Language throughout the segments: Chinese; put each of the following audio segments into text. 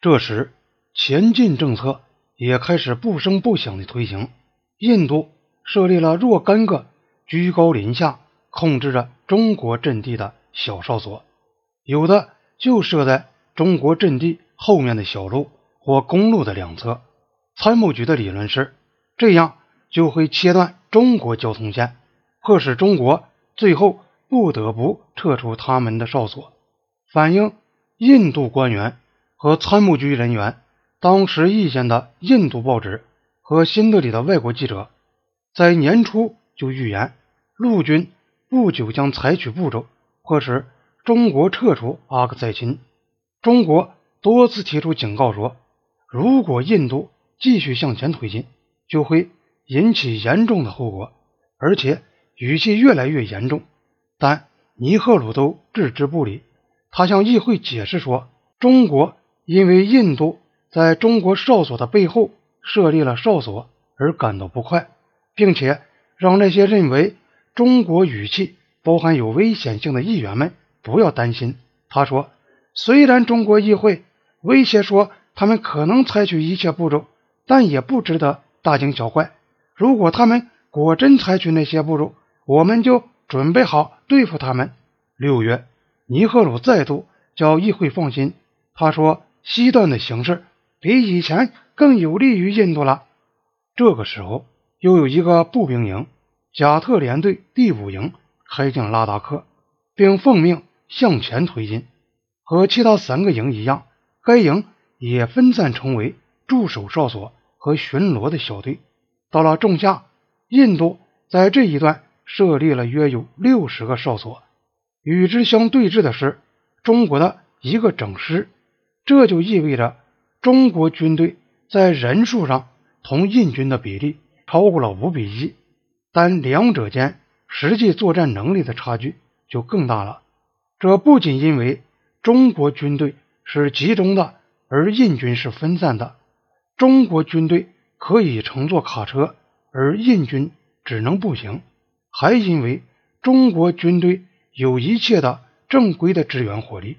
这时，前进政策也开始不声不响的推行。印度设立了若干个居高临下控制着中国阵地的小哨所，有的就设在中国阵地后面的小路或公路的两侧。参谋局的理论是，这样就会切断中国交通线，迫使中国最后不得不撤出他们的哨所。反映印度官员和参谋局人员当时意见的印度报纸和新德里的外国记者，在年初就预言陆军不久将采取步骤，迫使中国撤出阿克塞钦。中国多次提出警告说，如果印度继续向前推进，就会引起严重的后果，而且语气越来越严重。但尼赫鲁都置之不理。他向议会解释说，中国因为印度在中国哨所的背后设立了哨所而感到不快，并且让那些认为中国语气包含有危险性的议员们不要担心。他说，虽然中国议会威胁说他们可能采取一切步骤，但也不值得大惊小怪。如果他们果真采取那些步骤，我们就准备好对付他们。六月。尼赫鲁再度叫议会放心，他说：“西段的形势比以前更有利于印度了。”这个时候，又有一个步兵营——贾特连队第五营开进拉达克，并奉命向前推进。和其他三个营一样，该营也分散成为驻守哨所和巡逻的小队。到了仲夏，印度在这一段设立了约有六十个哨所。与之相对峙的是中国的一个整师，这就意味着中国军队在人数上同印军的比例超过了五比一，但两者间实际作战能力的差距就更大了。这不仅因为中国军队是集中的，而印军是分散的，中国军队可以乘坐卡车，而印军只能步行，还因为中国军队。有一切的正规的支援火力，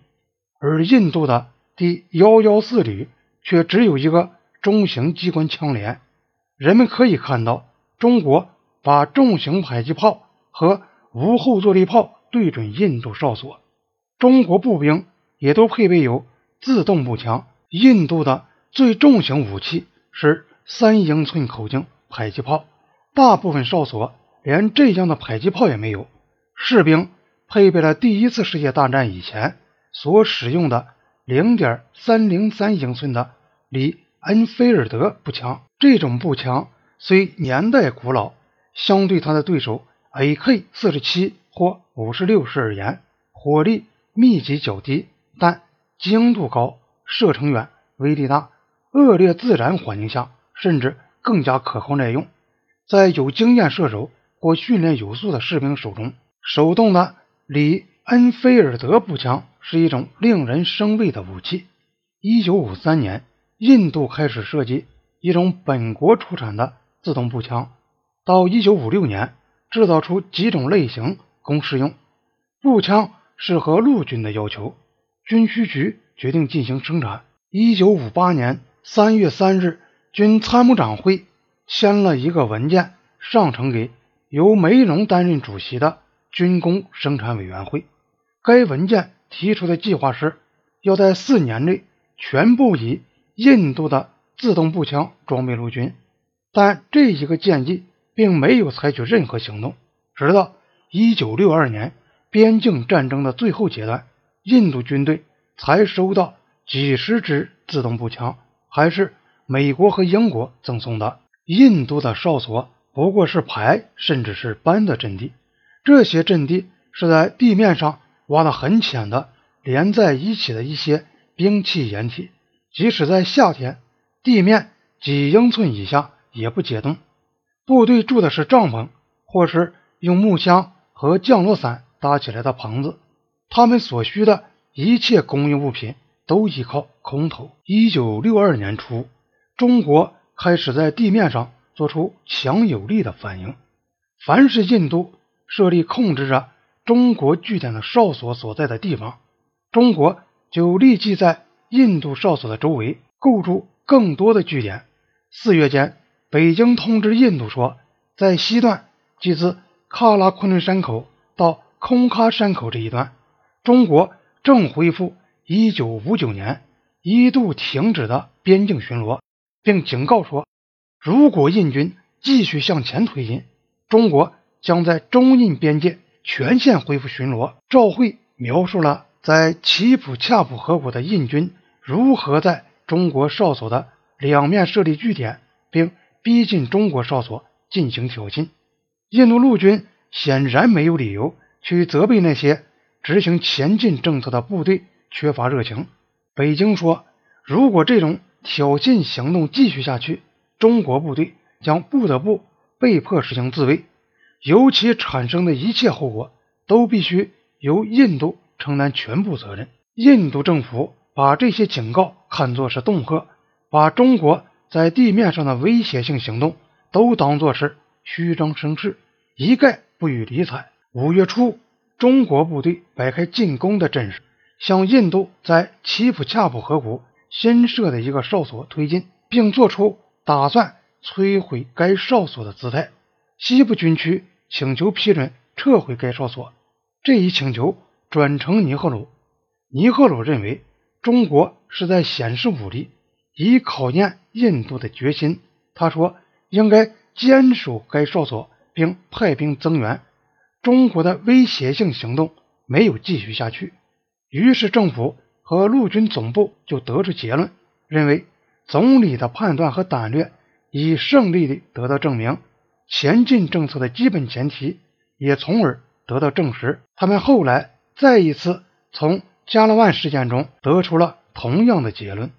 而印度的第幺幺四旅却只有一个中型机关枪连。人们可以看到，中国把重型迫击炮和无后坐力炮对准印度哨所。中国步兵也都配备有自动步枪。印度的最重型武器是三英寸口径迫击炮，大部分哨所连这样的迫击炮也没有。士兵。配备了第一次世界大战以前所使用的零点三零三英寸的里恩菲尔德步枪。这种步枪虽年代古老，相对它的对手 AK 四十七或五十六式而言，火力密集较低，但精度高，射程远，威力大。恶劣自然环境下，甚至更加可靠耐用。在有经验射手或训练有素的士兵手中，手动的。里恩菲尔德步枪是一种令人生畏的武器。一九五三年，印度开始设计一种本国出产的自动步枪。到一九五六年，制造出几种类型供试用。步枪适合陆军的要求，军需局决定进行生产。一九五八年三月三日，军参谋长会签了一个文件，上呈给由梅荣担任主席的。军工生产委员会，该文件提出的计划是，要在四年内全部以印度的自动步枪装备陆军，但这一个建议并没有采取任何行动。直到1962年边境战争的最后阶段，印度军队才收到几十支自动步枪，还是美国和英国赠送的。印度的哨所不过是排甚至是班的阵地。这些阵地是在地面上挖得很浅的，连在一起的一些兵器掩体，即使在夏天，地面几英寸以下也不解冻。部队住的是帐篷，或是用木箱和降落伞搭起来的棚子。他们所需的一切供应物品都依靠空投。一九六二年初，中国开始在地面上做出强有力的反应。凡是印度。设立控制着中国据点的哨所所在的地方，中国就立即在印度哨所的周围构筑更多的据点。四月间，北京通知印度说，在西段，即自喀拉昆仑山口到空喀山口这一段，中国正恢复1959年一度停止的边境巡逻，并警告说，如果印军继续向前推进，中国将在中印边界全线恢复巡逻。赵会描述了在奇普恰普河谷的印军如何在中国哨所的两面设立据点，并逼近中国哨所进行挑衅。印度陆军显然没有理由去责备那些执行前进政策的部队缺乏热情。北京说，如果这种挑衅行动继续下去，中国部队将不得不。被迫实行自卫，由其产生的一切后果都必须由印度承担全部责任。印度政府把这些警告看作是恫吓，把中国在地面上的威胁性行动都当作是虚张声势，一概不予理睬。五月初，中国部队摆开进攻的阵势，向印度在奇普恰普河谷新设的一个哨所推进，并做出打算。摧毁该哨所的姿态，西部军区请求批准撤回该哨所。这一请求转呈尼赫鲁，尼赫鲁认为中国是在显示武力，以考验印度的决心。他说，应该坚守该哨所，并派兵增援。中国的威胁性行动没有继续下去，于是政府和陆军总部就得出结论，认为总理的判断和胆略。以胜利的得到证明，前进政策的基本前提也从而得到证实。他们后来再一次从加勒万事件中得出了同样的结论。